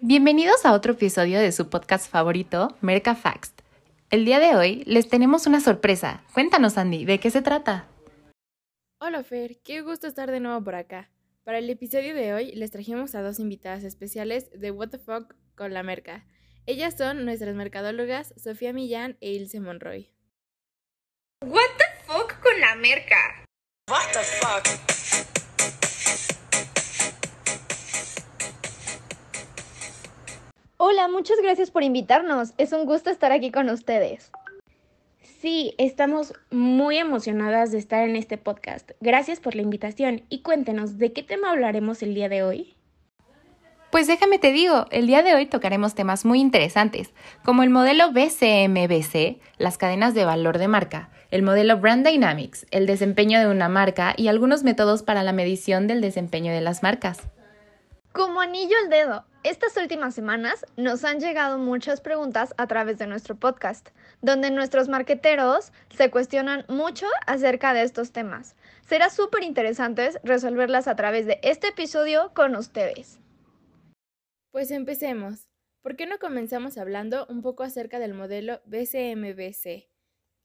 Bienvenidos a otro episodio de su podcast favorito, Merca Facts. El día de hoy les tenemos una sorpresa. Cuéntanos, Andy, ¿de qué se trata? Hola, Fer, qué gusto estar de nuevo por acá. Para el episodio de hoy les trajimos a dos invitadas especiales de What the Fuck con la Merca. Ellas son nuestras mercadólogas Sofía Millán e Ilse Monroy. What the fuck con la merca? What the fuck? Hola, muchas gracias por invitarnos. Es un gusto estar aquí con ustedes. Sí, estamos muy emocionadas de estar en este podcast. Gracias por la invitación y cuéntenos de qué tema hablaremos el día de hoy. Pues déjame te digo, el día de hoy tocaremos temas muy interesantes, como el modelo BCMBC, las cadenas de valor de marca, el modelo Brand Dynamics, el desempeño de una marca y algunos métodos para la medición del desempeño de las marcas. Como anillo al dedo, estas últimas semanas nos han llegado muchas preguntas a través de nuestro podcast, donde nuestros marqueteros se cuestionan mucho acerca de estos temas. Será súper interesante resolverlas a través de este episodio con ustedes. Pues empecemos. ¿Por qué no comenzamos hablando un poco acerca del modelo BCMBC?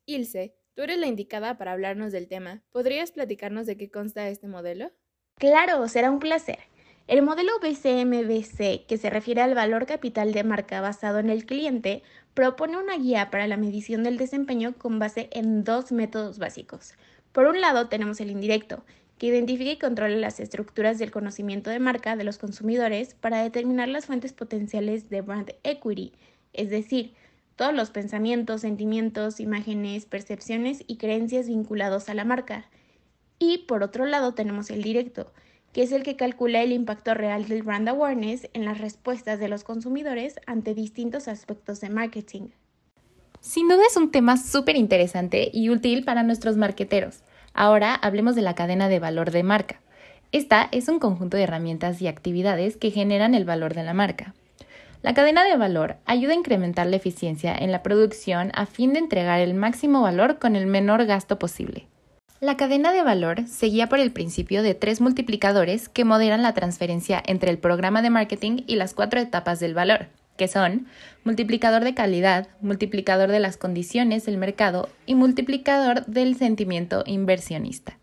Ilse, tú eres la indicada para hablarnos del tema. ¿Podrías platicarnos de qué consta este modelo? Claro, será un placer. El modelo BCMBC, que se refiere al valor capital de marca basado en el cliente, propone una guía para la medición del desempeño con base en dos métodos básicos. Por un lado tenemos el indirecto, que identifica y controla las estructuras del conocimiento de marca de los consumidores para determinar las fuentes potenciales de brand equity, es decir, todos los pensamientos, sentimientos, imágenes, percepciones y creencias vinculados a la marca. Y por otro lado tenemos el directo, que es el que calcula el impacto real del brand awareness en las respuestas de los consumidores ante distintos aspectos de marketing. Sin duda es un tema súper interesante y útil para nuestros marqueteros Ahora hablemos de la cadena de valor de marca. Esta es un conjunto de herramientas y actividades que generan el valor de la marca. La cadena de valor ayuda a incrementar la eficiencia en la producción a fin de entregar el máximo valor con el menor gasto posible. La cadena de valor se guía por el principio de tres multiplicadores que moderan la transferencia entre el programa de marketing y las cuatro etapas del valor, que son multiplicador de calidad, multiplicador de las condiciones del mercado y multiplicador del sentimiento inversionista.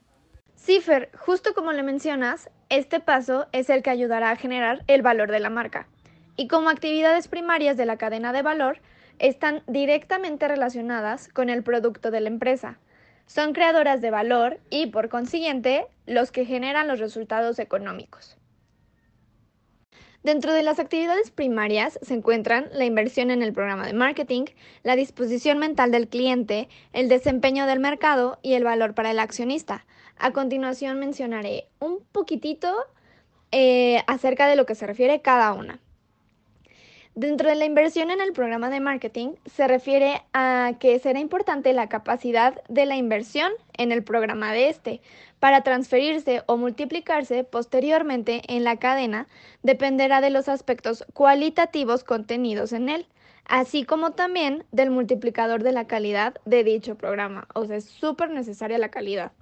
Cifer, justo como le mencionas, este paso es el que ayudará a generar el valor de la marca. Y como actividades primarias de la cadena de valor, están directamente relacionadas con el producto de la empresa. Son creadoras de valor y, por consiguiente, los que generan los resultados económicos. Dentro de las actividades primarias se encuentran la inversión en el programa de marketing, la disposición mental del cliente, el desempeño del mercado y el valor para el accionista. A continuación mencionaré un poquitito eh, acerca de lo que se refiere cada una. Dentro de la inversión en el programa de marketing se refiere a que será importante la capacidad de la inversión en el programa de este para transferirse o multiplicarse posteriormente en la cadena dependerá de los aspectos cualitativos contenidos en él, así como también del multiplicador de la calidad de dicho programa. O sea, es súper necesaria la calidad.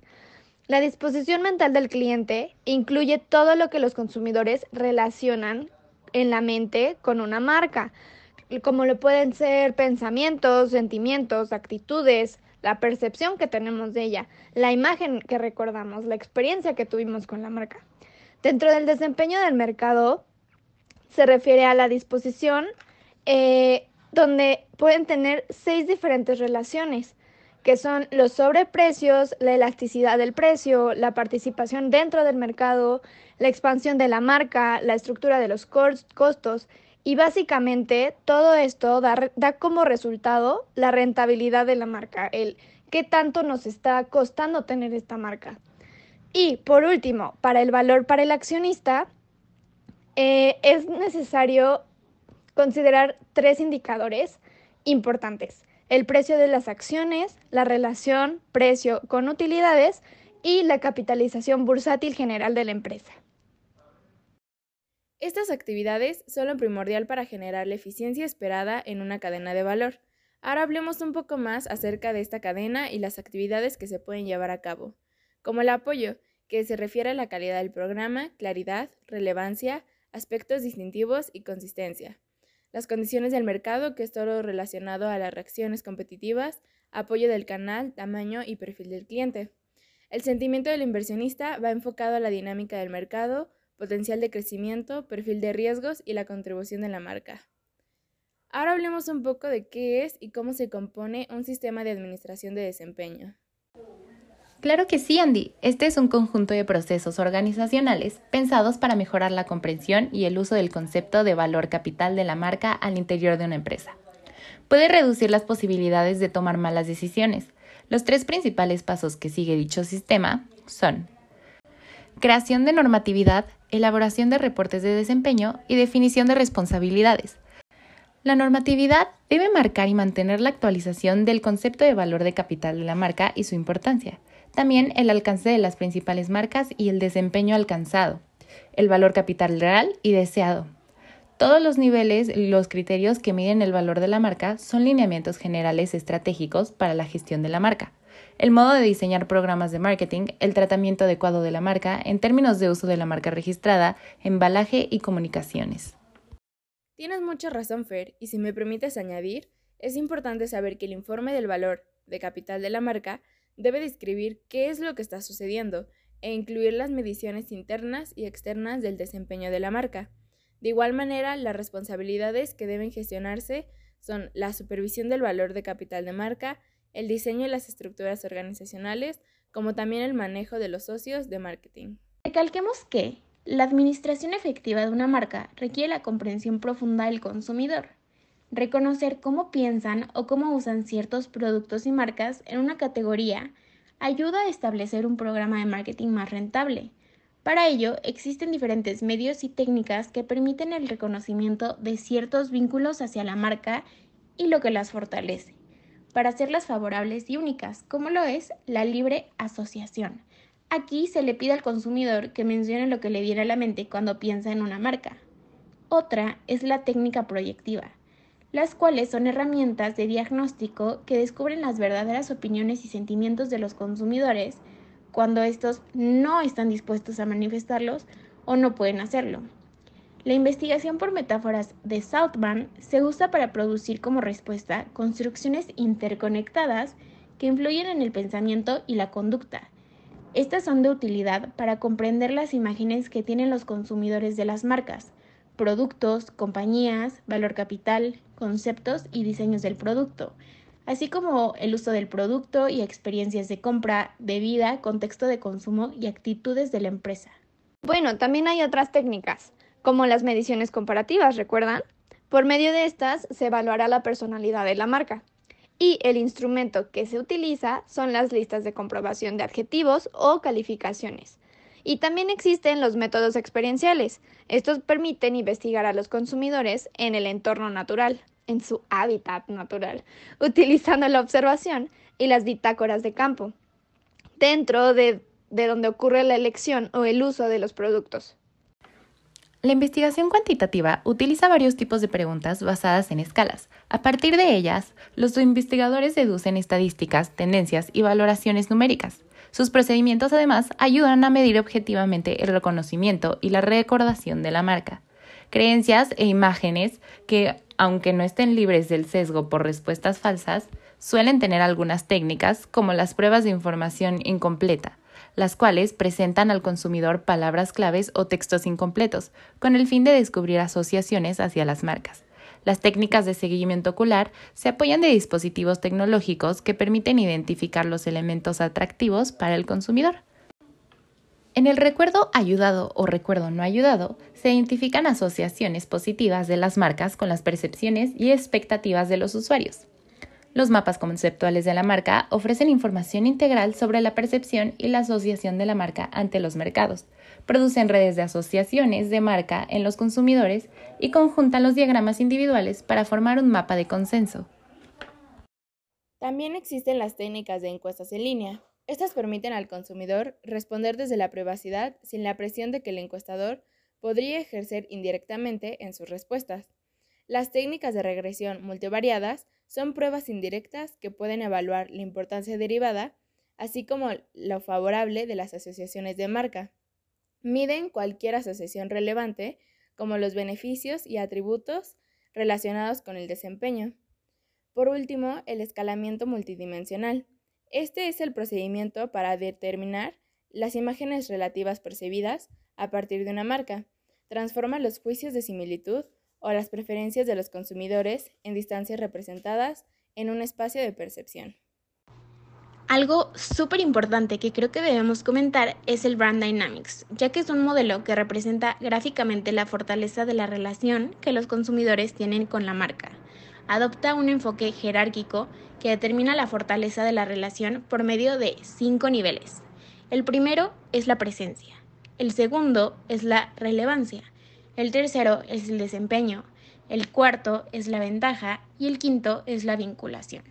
La disposición mental del cliente incluye todo lo que los consumidores relacionan en la mente con una marca, como lo pueden ser pensamientos, sentimientos, actitudes, la percepción que tenemos de ella, la imagen que recordamos, la experiencia que tuvimos con la marca. Dentro del desempeño del mercado se refiere a la disposición eh, donde pueden tener seis diferentes relaciones que son los sobreprecios, la elasticidad del precio, la participación dentro del mercado, la expansión de la marca, la estructura de los costos y básicamente todo esto da, como resultado la rentabilidad de la marca, el qué tanto nos está costando tener esta marca. Y por último, para el valor para el accionista, eh, es necesario considerar tres indicadores importantes el precio de las acciones, la relación precio con utilidades y la capitalización bursátil general de la empresa. Estas actividades son lo primordial para generar la eficiencia esperada en una cadena de valor. Ahora hablemos un poco más acerca de esta cadena y las actividades que se pueden llevar a cabo, como el apoyo, que se refiere a la calidad del programa, claridad, relevancia, aspectos distintivos y consistencia. Las condiciones del mercado, que es todo relacionado a las reacciones competitivas, apoyo del canal, tamaño y perfil del cliente. El sentimiento del inversionista va enfocado a la dinámica del mercado, potencial de crecimiento, perfil de riesgos y la contribución de la marca. Ahora hablemos un poco de qué es y cómo se compone un sistema de administración de desempeño. Claro que sí, Andy. Este es un conjunto de procesos organizacionales pensados para mejorar la comprensión y el uso del concepto de valor capital de la marca al interior de una empresa. Puede reducir las posibilidades de tomar malas decisiones. Los tres principales pasos que sigue dicho sistema son creación de normatividad, elaboración de reportes de desempeño y definición de responsabilidades. La normatividad debe marcar y mantener la actualización del concepto de valor de capital de la marca y su importancia también el alcance de las principales marcas y el desempeño alcanzado, el valor capital real y deseado. Todos los niveles y los criterios que miden el valor de la marca son lineamientos generales estratégicos para la gestión de la marca. El modo de diseñar programas de marketing, el tratamiento adecuado de la marca en términos de uso de la marca registrada, embalaje y comunicaciones. Tienes mucha razón, Fer, y si me permites añadir, es importante saber que el informe del valor de capital de la marca debe describir qué es lo que está sucediendo e incluir las mediciones internas y externas del desempeño de la marca. De igual manera, las responsabilidades que deben gestionarse son la supervisión del valor de capital de marca, el diseño de las estructuras organizacionales, como también el manejo de los socios de marketing. Recalquemos que la administración efectiva de una marca requiere la comprensión profunda del consumidor, Reconocer cómo piensan o cómo usan ciertos productos y marcas en una categoría ayuda a establecer un programa de marketing más rentable. Para ello, existen diferentes medios y técnicas que permiten el reconocimiento de ciertos vínculos hacia la marca y lo que las fortalece, para hacerlas favorables y únicas, como lo es la libre asociación. Aquí se le pide al consumidor que mencione lo que le viene a la mente cuando piensa en una marca. Otra es la técnica proyectiva las cuales son herramientas de diagnóstico que descubren las verdaderas opiniones y sentimientos de los consumidores cuando estos no están dispuestos a manifestarlos o no pueden hacerlo. La investigación por metáforas de Southban se usa para producir como respuesta construcciones interconectadas que influyen en el pensamiento y la conducta. Estas son de utilidad para comprender las imágenes que tienen los consumidores de las marcas, productos, compañías, valor capital, conceptos y diseños del producto, así como el uso del producto y experiencias de compra, de vida, contexto de consumo y actitudes de la empresa. Bueno, también hay otras técnicas, como las mediciones comparativas, ¿recuerdan? Por medio de estas se evaluará la personalidad de la marca. Y el instrumento que se utiliza son las listas de comprobación de adjetivos o calificaciones. Y también existen los métodos experienciales. Estos permiten investigar a los consumidores en el entorno natural, en su hábitat natural, utilizando la observación y las bitácoras de campo, dentro de, de donde ocurre la elección o el uso de los productos. La investigación cuantitativa utiliza varios tipos de preguntas basadas en escalas. A partir de ellas, los investigadores deducen estadísticas, tendencias y valoraciones numéricas. Sus procedimientos además ayudan a medir objetivamente el reconocimiento y la recordación de la marca. Creencias e imágenes que, aunque no estén libres del sesgo por respuestas falsas, suelen tener algunas técnicas como las pruebas de información incompleta, las cuales presentan al consumidor palabras claves o textos incompletos, con el fin de descubrir asociaciones hacia las marcas. Las técnicas de seguimiento ocular se apoyan de dispositivos tecnológicos que permiten identificar los elementos atractivos para el consumidor. En el recuerdo ayudado o recuerdo no ayudado se identifican asociaciones positivas de las marcas con las percepciones y expectativas de los usuarios. Los mapas conceptuales de la marca ofrecen información integral sobre la percepción y la asociación de la marca ante los mercados, producen redes de asociaciones de marca en los consumidores y conjuntan los diagramas individuales para formar un mapa de consenso. También existen las técnicas de encuestas en línea. Estas permiten al consumidor responder desde la privacidad sin la presión de que el encuestador podría ejercer indirectamente en sus respuestas. Las técnicas de regresión multivariadas son pruebas indirectas que pueden evaluar la importancia derivada así como lo favorable de las asociaciones de marca. Miden cualquier asociación relevante, como los beneficios y atributos relacionados con el desempeño. Por último, el escalamiento multidimensional. Este es el procedimiento para determinar las imágenes relativas percibidas a partir de una marca. Transforma los juicios de similitud o las preferencias de los consumidores en distancias representadas en un espacio de percepción. Algo súper importante que creo que debemos comentar es el Brand Dynamics, ya que es un modelo que representa gráficamente la fortaleza de la relación que los consumidores tienen con la marca. Adopta un enfoque jerárquico que determina la fortaleza de la relación por medio de cinco niveles. El primero es la presencia, el segundo es la relevancia, el tercero es el desempeño, el cuarto es la ventaja y el quinto es la vinculación.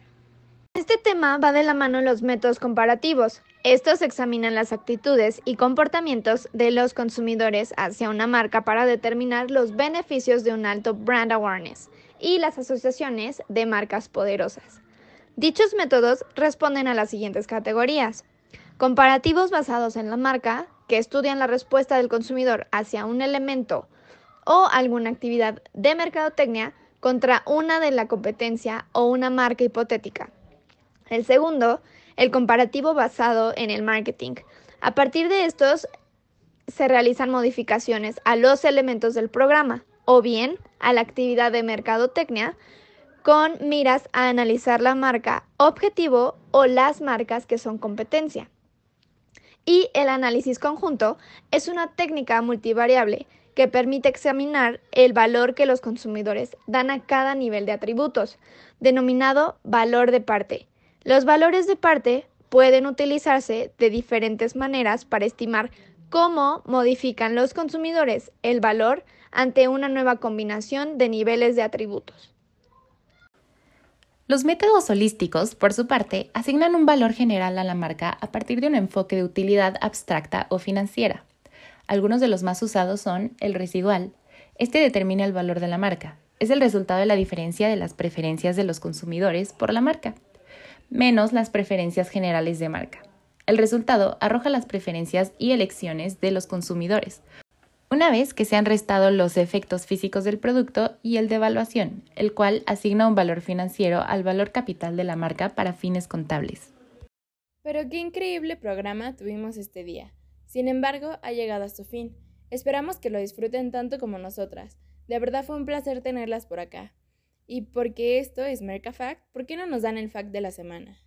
Este tema va de la mano los métodos comparativos. Estos examinan las actitudes y comportamientos de los consumidores hacia una marca para determinar los beneficios de un alto brand awareness y las asociaciones de marcas poderosas. Dichos métodos responden a las siguientes categorías. Comparativos basados en la marca, que estudian la respuesta del consumidor hacia un elemento o alguna actividad de mercadotecnia contra una de la competencia o una marca hipotética. El segundo, el comparativo basado en el marketing. A partir de estos se realizan modificaciones a los elementos del programa o bien a la actividad de mercadotecnia con miras a analizar la marca objetivo o las marcas que son competencia. Y el análisis conjunto es una técnica multivariable que permite examinar el valor que los consumidores dan a cada nivel de atributos, denominado valor de parte, los valores de parte pueden utilizarse de diferentes maneras para estimar cómo modifican los consumidores el valor ante una nueva combinación de niveles de atributos. Los métodos holísticos, por su parte, asignan un valor general a la marca a partir de un enfoque de utilidad abstracta o financiera. Algunos de los más usados son el residual. Este determina el valor de la marca. Es el resultado de la diferencia de las preferencias de los consumidores por la marca menos las preferencias generales de marca. El resultado arroja las preferencias y elecciones de los consumidores, una vez que se han restado los efectos físicos del producto y el de evaluación, el cual asigna un valor financiero al valor capital de la marca para fines contables. Pero qué increíble programa tuvimos este día. Sin embargo, ha llegado a su fin. Esperamos que lo disfruten tanto como nosotras. De verdad fue un placer tenerlas por acá. Y porque esto es Merca Fact, ¿por qué no nos dan el fact de la semana?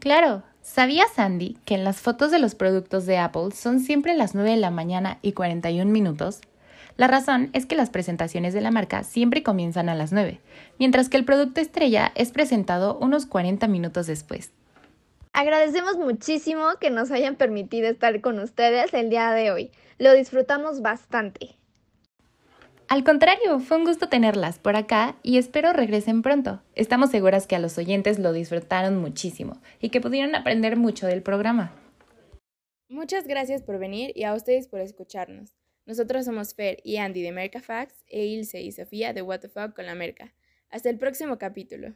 Claro, ¿sabía Sandy que en las fotos de los productos de Apple son siempre las 9 de la mañana y 41 minutos? La razón es que las presentaciones de la marca siempre comienzan a las 9, mientras que el producto estrella es presentado unos 40 minutos después. Agradecemos muchísimo que nos hayan permitido estar con ustedes el día de hoy. Lo disfrutamos bastante. Al contrario, fue un gusto tenerlas por acá y espero regresen pronto. Estamos seguras que a los oyentes lo disfrutaron muchísimo y que pudieron aprender mucho del programa. Muchas gracias por venir y a ustedes por escucharnos. Nosotros somos Fer y Andy de Merca Facts e Ilse y Sofía de What the Fuck con la Merca. Hasta el próximo capítulo.